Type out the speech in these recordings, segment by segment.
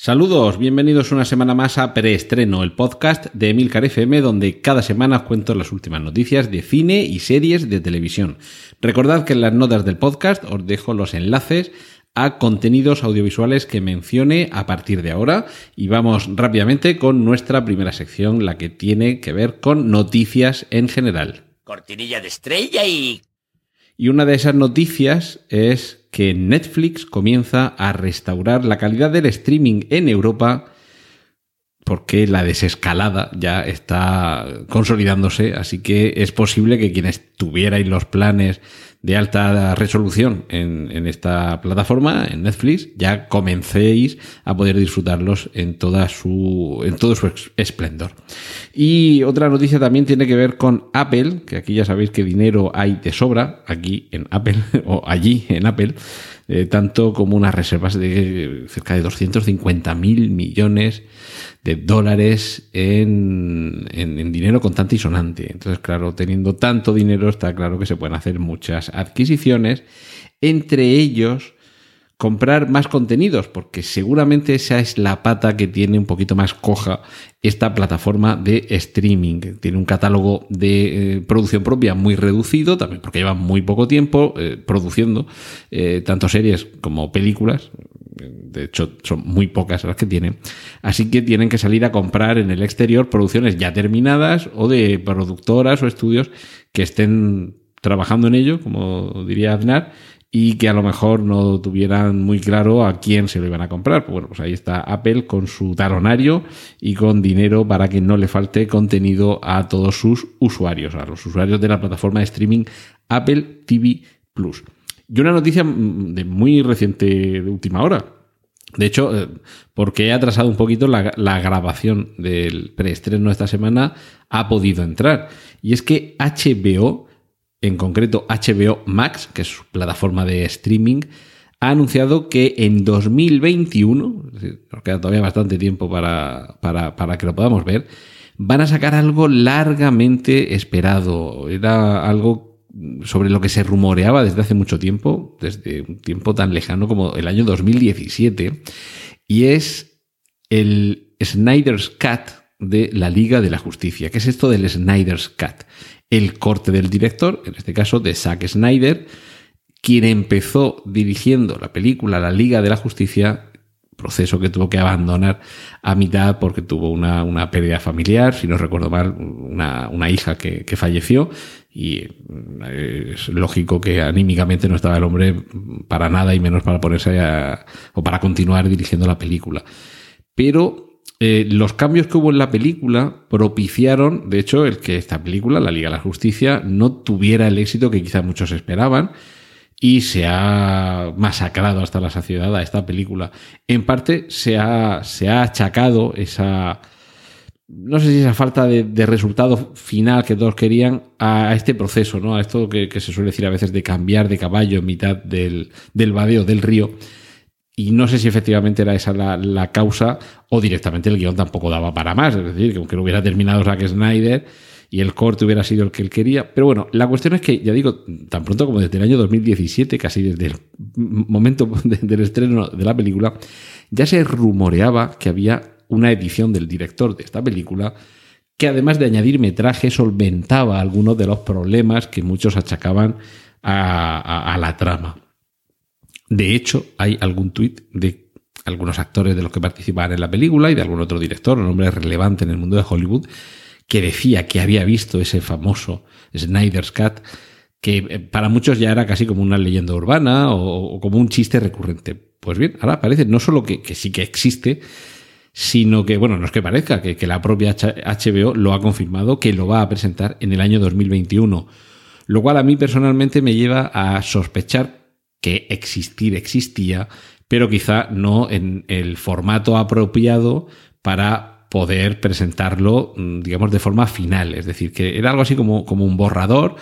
Saludos, bienvenidos una semana más a Preestreno, el podcast de Emilcar FM, donde cada semana os cuento las últimas noticias de cine y series de televisión. Recordad que en las notas del podcast os dejo los enlaces a contenidos audiovisuales que mencione a partir de ahora y vamos rápidamente con nuestra primera sección, la que tiene que ver con noticias en general. Cortinilla de estrella y... Y una de esas noticias es que Netflix comienza a restaurar la calidad del streaming en Europa porque la desescalada ya está consolidándose, así que es posible que quienes tuvierais los planes de alta resolución en, esta plataforma, en Netflix, ya comencéis a poder disfrutarlos en toda su, en todo su esplendor. Y otra noticia también tiene que ver con Apple, que aquí ya sabéis que dinero hay de sobra, aquí en Apple, o allí en Apple, eh, tanto como unas reservas de cerca de 250 mil millones de dólares en, en, dinero contante y sonante. Entonces, claro, teniendo tanto dinero, está claro que se pueden hacer muchas adquisiciones, entre ellos comprar más contenidos, porque seguramente esa es la pata que tiene un poquito más coja esta plataforma de streaming. Tiene un catálogo de eh, producción propia muy reducido, también porque lleva muy poco tiempo eh, produciendo eh, tanto series como películas. De hecho, son muy pocas las que tienen. Así que tienen que salir a comprar en el exterior producciones ya terminadas o de productoras o estudios que estén trabajando en ello, como diría Aznar, y que a lo mejor no tuvieran muy claro a quién se lo iban a comprar. Pues bueno, pues ahí está Apple con su talonario y con dinero para que no le falte contenido a todos sus usuarios, a los usuarios de la plataforma de streaming Apple TV Plus. Y una noticia mm, de muy reciente, de última hora. De hecho, eh, porque he atrasado un poquito la, la grabación del preestreno esta semana, ha podido entrar. Y es que HBO en concreto HBO Max, que es su plataforma de streaming, ha anunciado que en 2021, nos queda todavía bastante tiempo para, para, que lo podamos ver, van a sacar algo largamente esperado. Era algo sobre lo que se rumoreaba desde hace mucho tiempo, desde un tiempo tan lejano como el año 2017, y es el Snyder's Cut de la Liga de la Justicia. ¿Qué es esto del Snyder's Cut? El corte del director, en este caso de Zack Snyder, quien empezó dirigiendo la película La Liga de la Justicia, proceso que tuvo que abandonar a mitad porque tuvo una, pérdida familiar, si no recuerdo mal, una, hija que, falleció y eh, es lógico que anímicamente no estaba el hombre para nada y menos para ponerse a, o para continuar dirigiendo la película. Pero eh, los cambios que hubo en la película propiciaron, de hecho, el que esta película, La Liga de la Justicia, no tuviera el éxito que quizá muchos esperaban y se ha masacrado hasta la saciedad a esta película. En parte se ha, se ha achacado esa, no sé si esa falta de, resultado final que todos querían a, este proceso, ¿no? A esto que, se suele decir a veces de cambiar de caballo en mitad del, del vadeo del río y no sé si efectivamente era esa la, causa o directamente el guion tampoco daba para más. Es decir, que aunque no hubiera terminado Zack Snyder y el corte hubiera sido el que él quería. Pero bueno, la cuestión es que, ya digo, tan pronto como desde el año 2017, casi desde el momento del estreno de la película, ya se rumoreaba que había una edición del director de esta película que además de añadir metraje solventaba algunos de los problemas que muchos achacaban a la trama. De hecho, hay algún tuit de algunos actores de los que participaban en la película y de algún otro director, un hombre relevante en el mundo de Hollywood, que decía que había visto ese famoso Snyder's Cut, que eh, para muchos ya era casi como una leyenda urbana o, como un chiste recurrente. Pues bien, ahora parece no solo que, sí que existe, sino que, bueno, no es que parezca, que, que, la propia HBO lo ha confirmado, que lo va a presentar en el año 2021. Lo cual a mí personalmente me lleva a sospechar que existir existía, pero quizá no en el formato apropiado para poder presentarlo, mm, digamos, de forma final. Es decir, que era algo así como, como un borrador,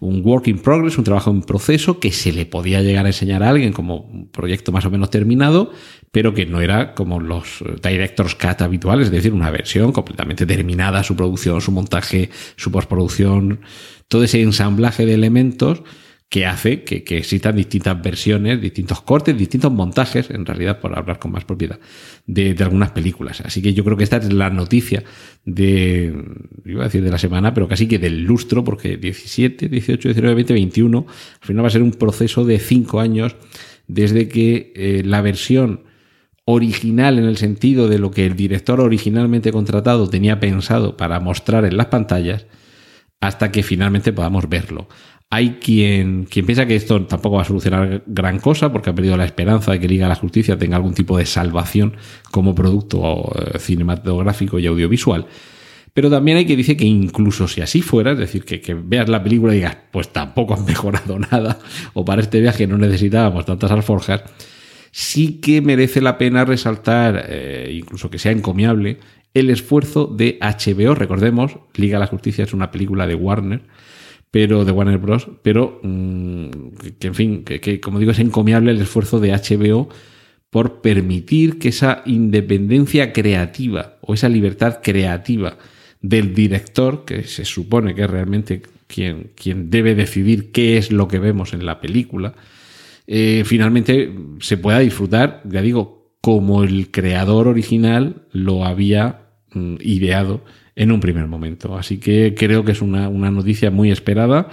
un work in progress, un trabajo en proceso que se le podía llegar a enseñar a alguien como un proyecto más o menos terminado, pero que no era como los director's cut habituales, es decir, una versión completamente terminada, su producción, su montaje, su postproducción, todo ese ensamblaje de elementos que hace que, existan distintas versiones, distintos cortes, distintos montajes, en realidad, por hablar con más propiedad, de, algunas películas. Así que yo creo que esta es la noticia de, iba a decir de la semana, pero casi que del lustro, porque 17, 18, 19, 20, 21, al final va a ser un proceso de cinco años desde que eh, la versión original en el sentido de lo que el director originalmente contratado tenía pensado para mostrar en las pantallas, hasta que finalmente podamos verlo. Hay quien, quien piensa que esto tampoco va a solucionar gran cosa porque ha perdido la esperanza de que Liga de la Justicia tenga algún tipo de salvación como producto eh, cinematográfico y audiovisual. Pero también hay que decir que incluso si así fuera, es decir, que, veas la película y digas, pues tampoco han mejorado nada, o para este viaje no necesitábamos tantas alforjas, sí que merece la pena resaltar, eh, incluso que sea encomiable, el esfuerzo de HBO. Recordemos, Liga de la Justicia es una película de Warner pero de Warner Bros. Pero mm, que, en fin, que, como digo, es encomiable el esfuerzo de HBO por permitir que esa independencia creativa o esa libertad creativa del director, que se supone que es realmente quien, quien debe decidir qué es lo que vemos en la película, eh, finalmente se pueda disfrutar, ya digo, como el creador original lo había mm, ideado en un primer momento. Así que creo que es una, noticia muy esperada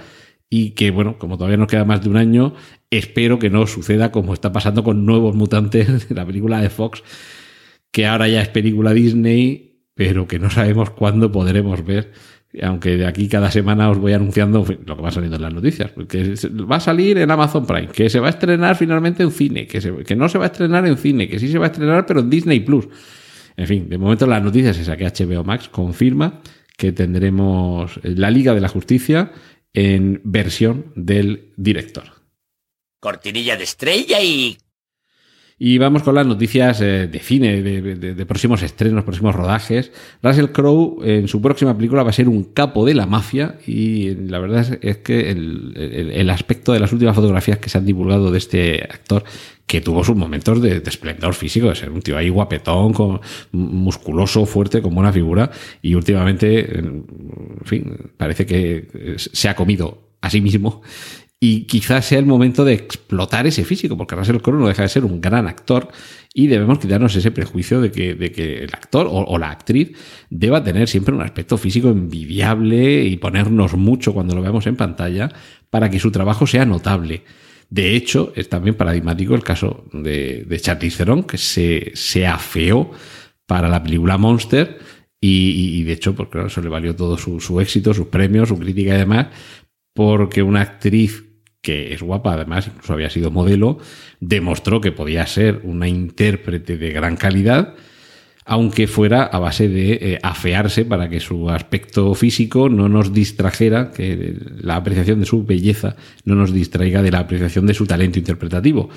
y que, bueno, como todavía nos queda más de un año, espero que no suceda como está pasando con Nuevos Mutantes de la película de Fox, que ahora ya es película Disney, pero que no sabemos cuándo podremos ver. Aunque de aquí cada semana os voy anunciando lo que va saliendo en las noticias. Que va a salir en Amazon Prime, que se va a estrenar finalmente en cine, que, que no se va a estrenar en cine, que sí se va a estrenar pero en Disney Plus. En fin, de momento la noticia es esa, que HBO Max confirma que tendremos la Liga de la Justicia en versión del director. Cortinilla de estrella y y vamos con las noticias eh, de cine, de, próximos estrenos, próximos rodajes. Russell Crowe en su próxima película va a ser un capo de la mafia y la verdad es, que el, aspecto de las últimas fotografías que se han divulgado de este actor, que tuvo sus momentos de, esplendor físico, de ser un tío ahí guapetón, con, musculoso, fuerte, con buena figura y últimamente, en fin, parece que se ha comido a sí mismo y quizás sea el momento de explotar ese físico, porque Russell Crowe no deja de ser un gran actor y debemos quitarnos ese prejuicio de que, de que el actor o, la actriz deba tener siempre un aspecto físico envidiable y ponernos mucho cuando lo veamos en pantalla para que su trabajo sea notable. De hecho, es también paradigmático el caso de, de Charlize Theron, que se, se afeó para la película Monster y, de hecho, porque eso le valió todo su, su éxito, sus premios, su crítica y demás, porque una actriz que es guapa, además, incluso había sido modelo, demostró que podía ser una intérprete de gran calidad, aunque fuera a base de eh, afearse para que su aspecto físico no nos distrajera, que la apreciación de su belleza no nos distraiga de la apreciación de su talento interpretativo.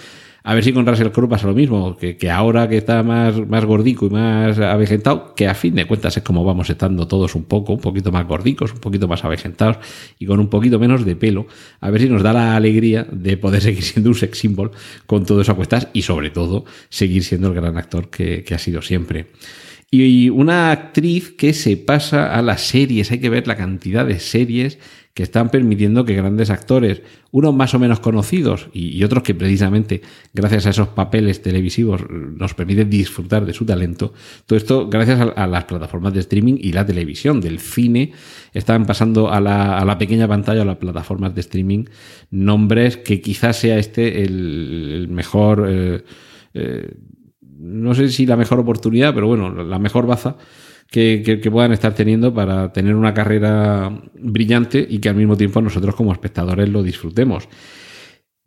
A ver si con Russell Crowe pasa lo mismo, que, ahora que está más, más gordico y más avejentado, que a fin de cuentas es como vamos estando todos un poco, un poquito más gordicos, un poquito más avejentados y con un poquito menos de pelo, a ver si nos da la alegría de poder seguir siendo un sex symbol con todo eso cuestas y sobre todo seguir siendo el gran actor que, que ha sido siempre. Y una actriz que se pasa a las series, hay que ver la cantidad de series que están permitiendo que grandes actores, unos más o menos conocidos y, otros que precisamente gracias a esos papeles televisivos nos permiten disfrutar de su talento, todo esto gracias a, las plataformas de streaming y la televisión, del cine, están pasando a la, pequeña pantalla, a las plataformas de streaming, nombres que quizás sea este el, mejor... Eh, eh, no sé si la mejor oportunidad, pero bueno, la mejor baza que, puedan estar teniendo para tener una carrera brillante y que al mismo tiempo nosotros como espectadores lo disfrutemos.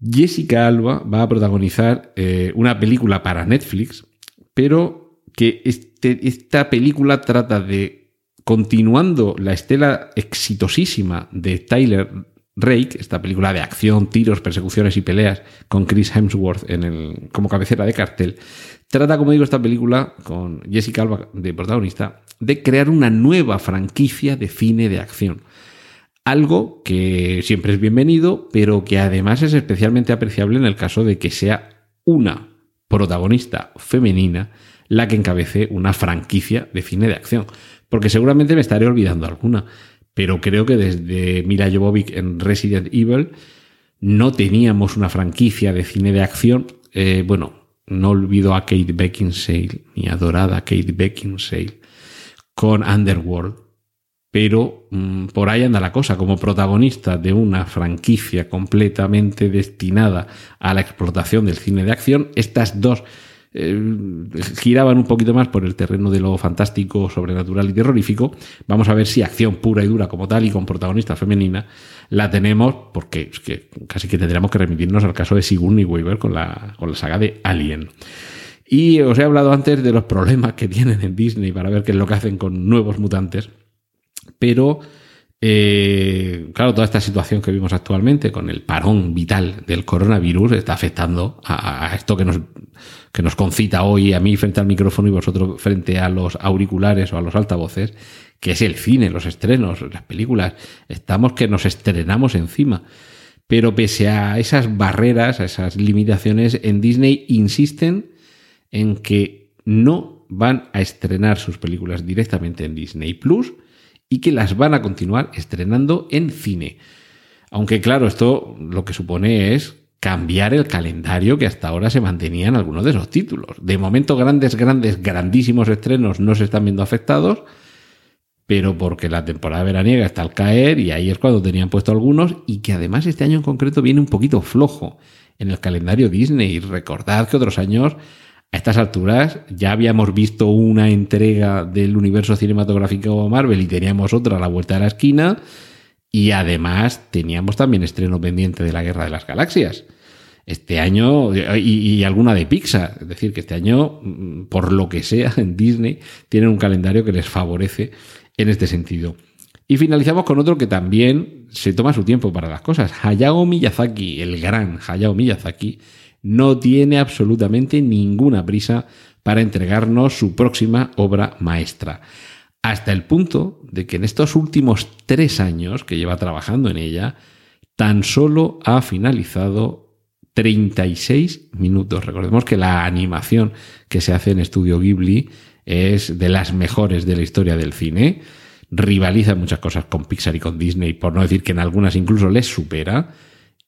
Jessica Alba va a protagonizar eh, una película para Netflix, pero que este, esta película trata de, continuando la estela exitosísima de Tyler Rake, esta película de acción, tiros, persecuciones y peleas con Chris Hemsworth en el, como cabecera de cartel, trata, como digo, esta película con Jessica Alba de protagonista, de crear una nueva franquicia de cine de acción. Algo que siempre es bienvenido, pero que además es especialmente apreciable en el caso de que sea una protagonista femenina la que encabece una franquicia de cine de acción. Porque seguramente me estaré olvidando alguna, pero creo que desde Mila Jovovich en Resident Evil no teníamos una franquicia de cine de acción. Eh, bueno, no olvido a Kate Beckinsale, mi adorada Kate Beckinsale, con Underworld. Pero mm, por ahí anda la cosa, como protagonista de una franquicia completamente destinada a la explotación del cine de acción, estas dos eh, giraban un poquito más por el terreno de lo fantástico, sobrenatural y terrorífico. Vamos a ver si acción pura y dura como tal y con protagonista femenina la tenemos, porque casi que tendríamos que remitirnos al caso de Sigourney Weaver con la, con la saga de Alien. Y os he hablado antes de los problemas que tienen en Disney para ver qué es lo que hacen con nuevos mutantes, pero eh, claro, toda esta situación que vimos actualmente con el parón vital del coronavirus está afectando a, esto que nos, que nos concita hoy a mí frente al micrófono y vosotros frente a los auriculares o a los altavoces, que es el cine, los estrenos, las películas. Estamos que nos estrenamos encima. Pero pese a esas barreras, a esas limitaciones, en Disney insisten en que no van a estrenar sus películas directamente en Disney Plus, y que las van a continuar estrenando en cine. Aunque claro, esto lo que supone es cambiar el calendario que hasta ahora se mantenía en algunos de esos títulos. De momento grandes, grandes, grandísimos estrenos no se están viendo afectados, pero porque la temporada veraniega está al caer y ahí es cuando tenían puesto algunos y que además este año en concreto viene un poquito flojo en el calendario Disney. Recordad que otros años a estas alturas ya habíamos visto una entrega del universo cinematográfico Marvel y teníamos otra a la vuelta de la esquina. Y además teníamos también estreno pendiente de la Guerra de las Galaxias. Este año, y, alguna de Pixar, es decir, que este año, mm, por lo que sea, en Disney, tienen un calendario que les favorece en este sentido. Y finalizamos con otro que también se toma su tiempo para las cosas. Hayao Miyazaki, el gran Hayao Miyazaki, no tiene absolutamente ninguna prisa para entregarnos su próxima obra maestra. Hasta el punto de que en estos últimos tres años que lleva trabajando en ella, tan solo ha finalizado 36 minutos. Recordemos que la animación que se hace en Estudio Ghibli es de las mejores de la historia del cine. Rivaliza muchas cosas con Pixar y con Disney, por no decir que en algunas incluso les supera.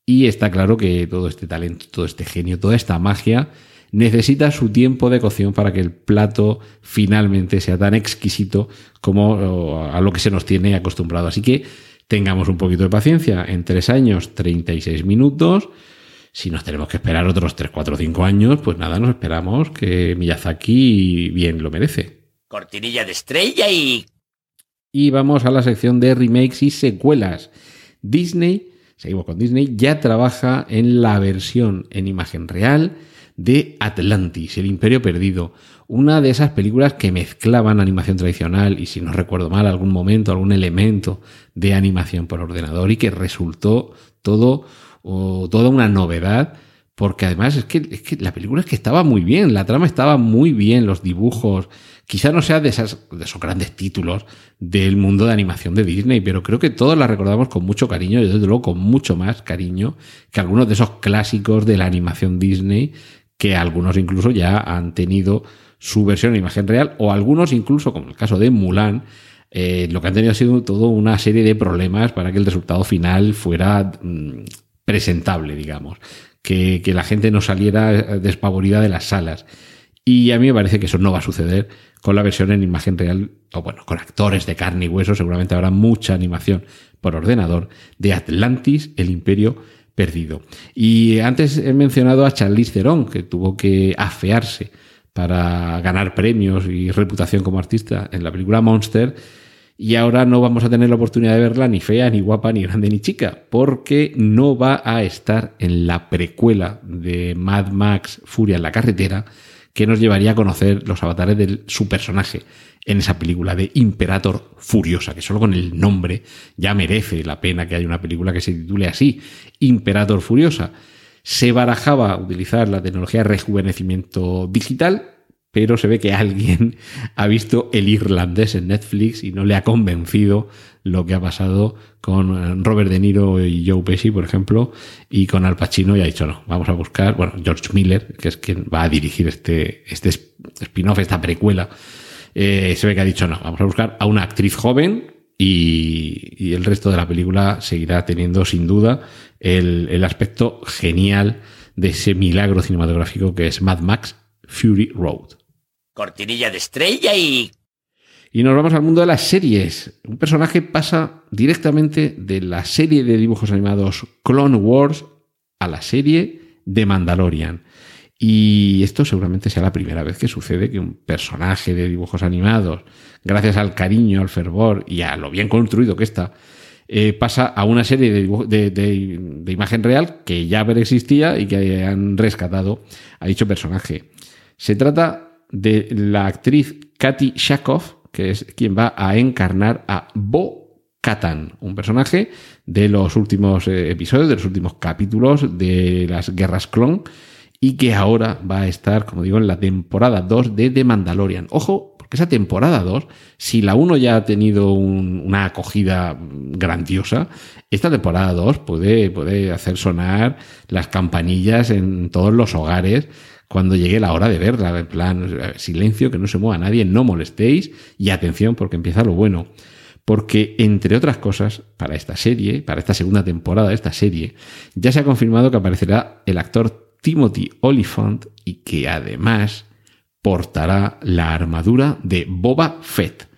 Y está claro que todo este talento, todo este genio, toda esta magia necesita su tiempo de cocción para que el plato finalmente sea tan exquisito como a lo que se nos tiene acostumbrado. Así que tengamos un poquito de paciencia. En tres años, 36 minutos. Si nos tenemos que esperar otros 3, 4, 5 años, pues nada, nos esperamos que Miyazaki bien lo merece. Cortinilla de estrella y... Y vamos a la sección de remakes y secuelas. Disney seguimos con Disney, ya trabaja en la versión en imagen real de Atlantis, el Imperio Perdido, una de esas películas que mezclaban animación tradicional y, si no recuerdo mal, algún momento, algún elemento de animación por ordenador y que resultó todo o toda una novedad porque además es que, es que la película es que estaba muy bien, la trama estaba muy bien, los dibujos, quizá no sea de, esas, de esos grandes títulos del mundo de animación de Disney, pero creo que todos la recordamos con mucho cariño y desde luego con mucho más cariño que algunos de esos clásicos de la animación Disney que algunos incluso ya han tenido su versión en imagen real o algunos incluso, como el caso de Mulan, eh, lo que han tenido ha sido todo una serie de problemas para que el resultado final fuera mm, presentable, digamos que, la gente no saliera despavorida de las salas. Y a mí me parece que eso no va a suceder con la versión en imagen real, o bueno, con actores de carne y hueso, seguramente habrá mucha animación por ordenador de Atlantis, el imperio perdido. Y antes he mencionado a Charlize Theron, que tuvo que afearse para ganar premios y reputación como artista en la película Monster y ahora no vamos a tener la oportunidad de verla ni fea, ni guapa, ni grande, ni chica, porque no va a estar en la precuela de Mad Max Furia en la carretera, que nos llevaría a conocer los avatares de su personaje en esa película de Imperator Furiosa, que solo con el nombre ya merece la pena que haya una película que se titule así, Imperator Furiosa. Se barajaba utilizar la tecnología de rejuvenecimiento digital, pero se ve que alguien ha visto el irlandés en Netflix y no le ha convencido lo que ha pasado con eh, Robert De Niro y Joe Pesci, por ejemplo, y con Al Pacino y ha dicho no, vamos a buscar, bueno, George Miller, que es quien va a dirigir este, este spin-off, esta precuela, eh, se ve que ha dicho no, vamos a buscar a una actriz joven y, y el resto de la película seguirá teniendo sin duda el, el aspecto genial de ese milagro cinematográfico que es Mad Max Fury Road. Cortinilla de estrella y... Y nos vamos al mundo de las series. Un personaje pasa directamente de la serie de dibujos animados Clone Wars a la serie de Mandalorian. Y esto seguramente sea la primera vez que sucede que un personaje de dibujos animados, gracias al cariño, al fervor y a lo bien construido que está, eh, pasa a una serie de, de- de imagen real que ya existía y que han rescatado a dicho personaje. Se trata de la actriz Katy Shakov, que es quien va a encarnar a Bo Katan, un personaje de los últimos eh, episodios, de los últimos capítulos de las Guerras Clon, y que ahora va a estar, como digo, en la temporada 2 de The Mandalorian. Ojo, porque esa temporada 2, si la 1 ya ha tenido un- una acogida grandiosa, esta temporada 2 puede, puede hacer sonar las campanillas en todos los hogares cuando llegue la hora de verla. En plan, silencio, que no se mueva nadie, no molestéis y atención porque empieza lo bueno. Porque, entre otras cosas, para esta serie, para esta segunda temporada de esta serie, ya se ha confirmado que aparecerá el actor Timothy Oliphant y que además portará la armadura de Boba Fett.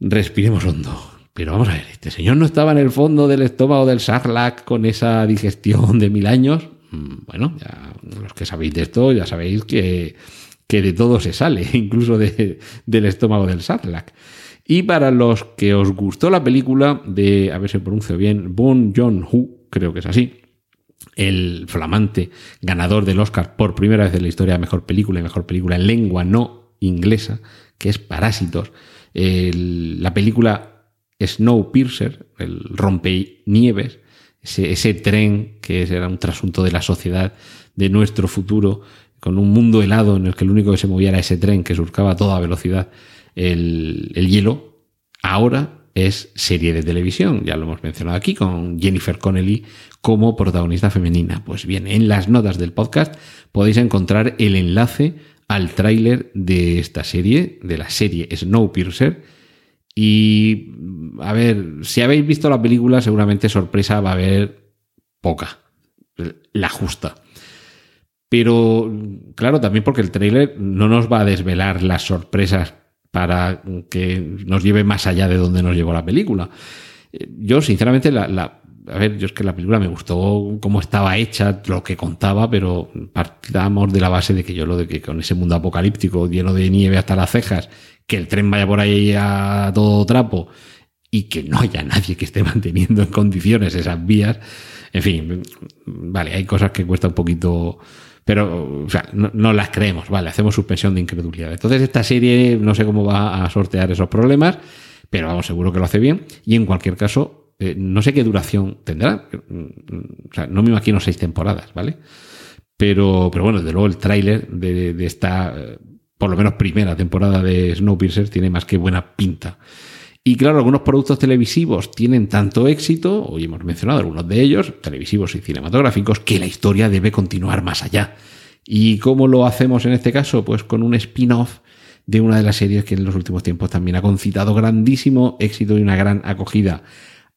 Respiremos hondo. Pero vamos a ver, este señor no estaba en el fondo del estómago del Sarlacc con esa digestión de mil años. Mm, Bueno, ya los que sabéis de esto ya sabéis que, que de todo se sale, incluso de- del estómago del Sarlacc. Y para los que os gustó la película de, a ver si pronuncio bien, Bon Joon-ho, creo que es así, el flamante ganador del Oscar por primera vez en la historia de mejor película y mejor película en lengua no inglesa, que es Parásitos. La película Snowpiercer, el rompenieves, ese, tren que era un trasunto de la sociedad, de nuestro futuro, con un mundo helado en el que lo único que se movía era ese tren que surcaba a toda velocidad el, el hielo, ahora es serie de televisión, ya lo hemos mencionado aquí, con Jennifer Connelly como protagonista femenina. Pues bien, en las notas del podcast podéis encontrar el enlace al tráiler de esta serie, de la serie Snowpiercer. Y a ver, si habéis visto la película, seguramente sorpresa va a haber poca, la justa. Pero, claro, también porque el tráiler no nos va a desvelar las sorpresas para que nos lleve más allá de donde nos llevó la película. Yo, sinceramente, la, la- a ver, yo es que la película me gustó cómo estaba hecha, lo que contaba, pero partamos de la base de que yo lo de que con ese mundo apocalíptico lleno de nieve hasta las cejas, que el tren vaya por ahí a todo trapo y que no haya nadie que esté manteniendo en condiciones esas vías. En fin, vale, hay cosas que cuesta un poquito, pero o sea, no, las creemos, vale, hacemos suspensión de incredulidad. Entonces esta serie no sé cómo va a sortear esos problemas, pero vamos, seguro que lo hace bien. Y en cualquier caso, eh, no sé qué duración tendrá. O sea, no me imagino seis temporadas, ¿vale? Pero, pero bueno, desde luego el tráiler de, de esta, por lo menos primera temporada de Snowpiercer tiene más que buena pinta. Y claro, algunos productos televisivos tienen tanto éxito, hoy hemos mencionado algunos de ellos, televisivos y cinematográficos, que la historia debe continuar más allá. ¿Y cómo lo hacemos en este caso? Pues con un spin-off de una de las series que en los últimos tiempos también ha concitado grandísimo éxito y una gran acogida,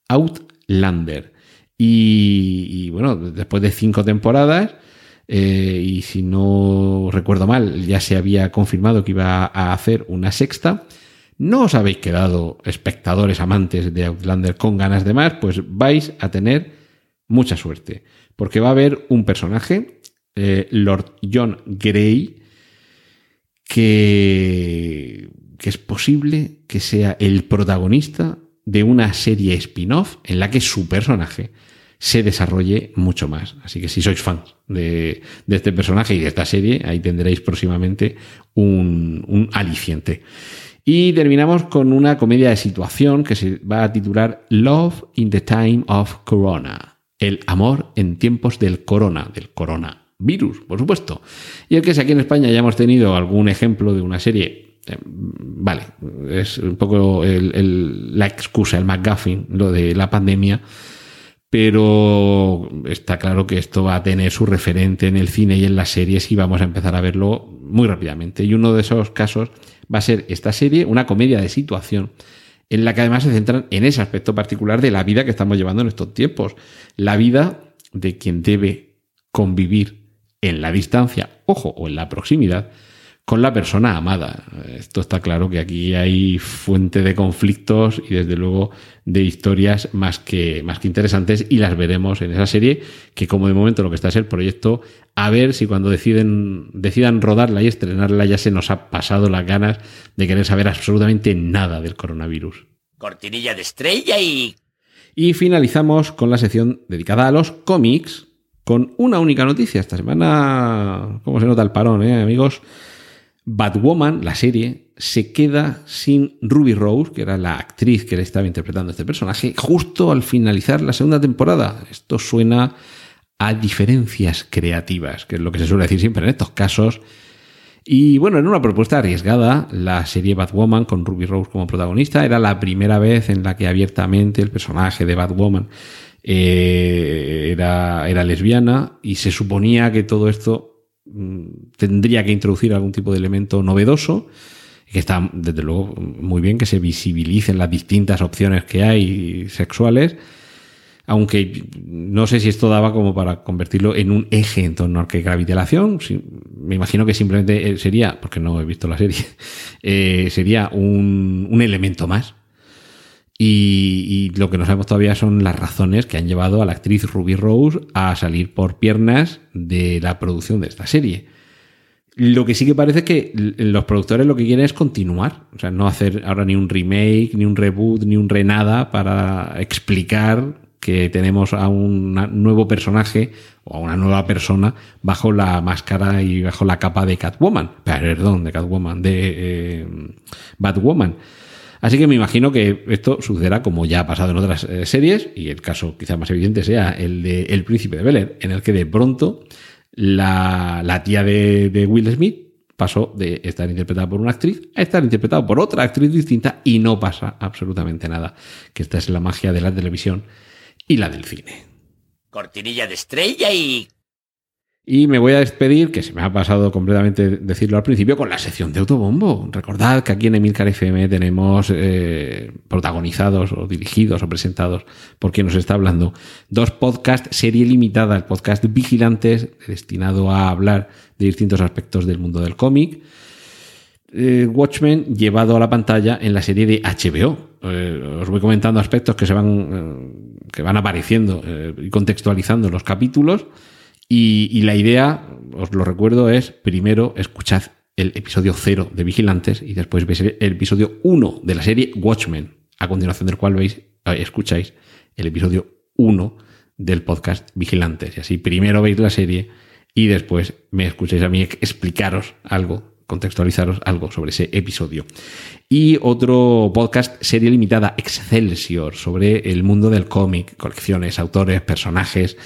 Outlander. Y, y bueno, después de cinco temporadas, eh, y si no recuerdo mal, ya se había confirmado que iba a hacer una sexta. No os habéis quedado espectadores amantes de Outlander con ganas de más, pues vais a tener mucha suerte, porque va a haber un personaje, eh, Lord John Grey, que, que es posible que sea el protagonista de una serie spin-off en la que su personaje se desarrolle mucho más. Así que si sois fans de, este personaje y de esta serie, ahí tendréis próximamente un, aliciente. Y terminamos con una comedia de situación que se va a titular Love in the Time of Corona. El amor en tiempos del corona, del corona coronavirus, por supuesto. Y el que es aquí en España ya hemos tenido algún ejemplo de una serie, eh, vale, es un poco la excusa, el McGuffin, lo de la pandemia, pero está claro que esto va a tener su referente en el cine y en las series y vamos a empezar a verlo muy rápidamente. Y uno de esos casos va a ser esta serie, una comedia de situación en la que además se centran en ese aspecto particular de la vida que estamos llevando en estos tiempos. La vida de quien debe convivir en la distancia, ojo, o en la proximidad, con la persona amada. Esto está claro que aquí hay fuente de conflictos y desde luego de historias más que, más que interesantes y las veremos en esa serie que como de momento lo que está es el proyecto a ver si cuando deciden, decidan rodarla y estrenarla ya se nos ha pasado las ganas de querer saber absolutamente nada del coronavirus. Cortinilla de estrella y... Y finalizamos con la sección dedicada a los cómics con una única noticia. Esta semana, ¿cómo se nota el parón, eh, amigos? Batwoman, la serie, se queda sin Ruby Rose, que era la actriz que le estaba interpretando este personaje, justo al finalizar la segunda temporada. Esto suena a diferencias creativas, que es lo que se suele decir siempre en estos casos. Y bueno, era una propuesta arriesgada, la serie Batwoman con Ruby Rose como protagonista. Era la primera vez en la que abiertamente el personaje de Batwoman eh, era, era lesbiana y se suponía que todo esto tendría que introducir algún tipo de elemento novedoso, que está, desde luego, muy bien que se visibilicen las distintas opciones que hay sexuales, aunque no sé si esto daba como para convertirlo en un eje en torno al que gravite la acción. Me imagino que simplemente eh, sería, porque no he visto la serie, eh, sería un, un elemento más y, lo que no sabemos todavía son las razones que han llevado a la actriz Ruby Rose a salir por piernas de la producción de esta serie. Lo que sí que parece que los productores lo que quieren es continuar, o sea, no hacer ahora ni un remake, ni un reboot, ni un renada para explicar que tenemos a un nuevo personaje o a una nueva persona bajo la máscara y bajo la capa de Catwoman, perdón, de Catwoman, de eh, Batwoman. Así que me imagino que esto sucederá como ya ha pasado en otras eh, series, y el caso quizá más evidente sea el de El Príncipe de Bel en el que de pronto la, tía de, Will Smith pasó de estar interpretada por una actriz a estar interpretada por otra actriz distinta y no pasa absolutamente nada. Que esta es la magia de la televisión y la del cine. Cortinilla de estrella y y me voy a despedir, que se me ha pasado completamente decirlo al principio, con la sección de autobombo. Recordad que aquí en Emilcar FM tenemos eh, protagonizados o dirigidos o presentados por quien nos está hablando dos podcasts, serie limitada, el podcast Vigilantes, destinado a hablar de distintos aspectos del mundo del cómic. Eh, Watchmen llevado a la pantalla en la serie de HBO. Eh, os voy comentando aspectos que se van, que van apareciendo y contextualizando los capítulos. Y, la idea, os lo recuerdo, es primero escuchad el episodio 0 de Vigilantes y después veis el episodio 1 de la serie Watchmen, a continuación del cual veis, eh, escucháis el episodio 1 del podcast Vigilantes. Y así primero veis la serie y después me escucháis a mí explicaros algo, contextualizaros algo sobre ese episodio. Y otro podcast, serie limitada Excelsior, sobre el mundo del cómic, colecciones, autores, personajes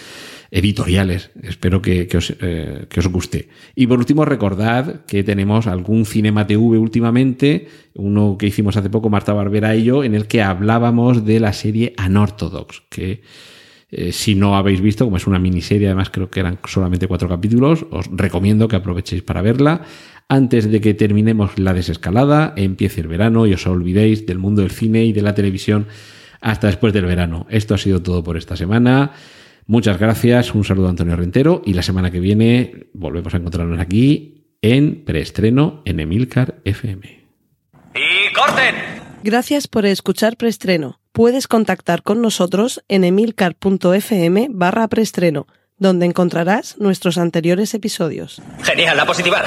editoriales. Espero que, os, eh, que, os, guste. Y por último, recordad que tenemos algún Cinema TV últimamente, uno que hicimos hace poco Marta Barbera y yo, en el que hablábamos de la serie Anorthodox, que eh, si no habéis visto, como es una miniserie, además creo que eran solamente cuatro capítulos, os recomiendo que aprovechéis para verla antes de que terminemos la desescalada, empiece el verano y os olvidéis del mundo del cine y de la televisión hasta después del verano. Esto ha sido todo por esta semana. Muchas gracias, un saludo a Antonio Rentero y la semana que viene volvemos a encontrarnos aquí en preestreno en Emilcar FM. ¡Y corten! Gracias por escuchar preestreno. Puedes contactar con nosotros en emilcar.fm barra preestreno, donde encontrarás nuestros anteriores episodios. Genial, la positiva.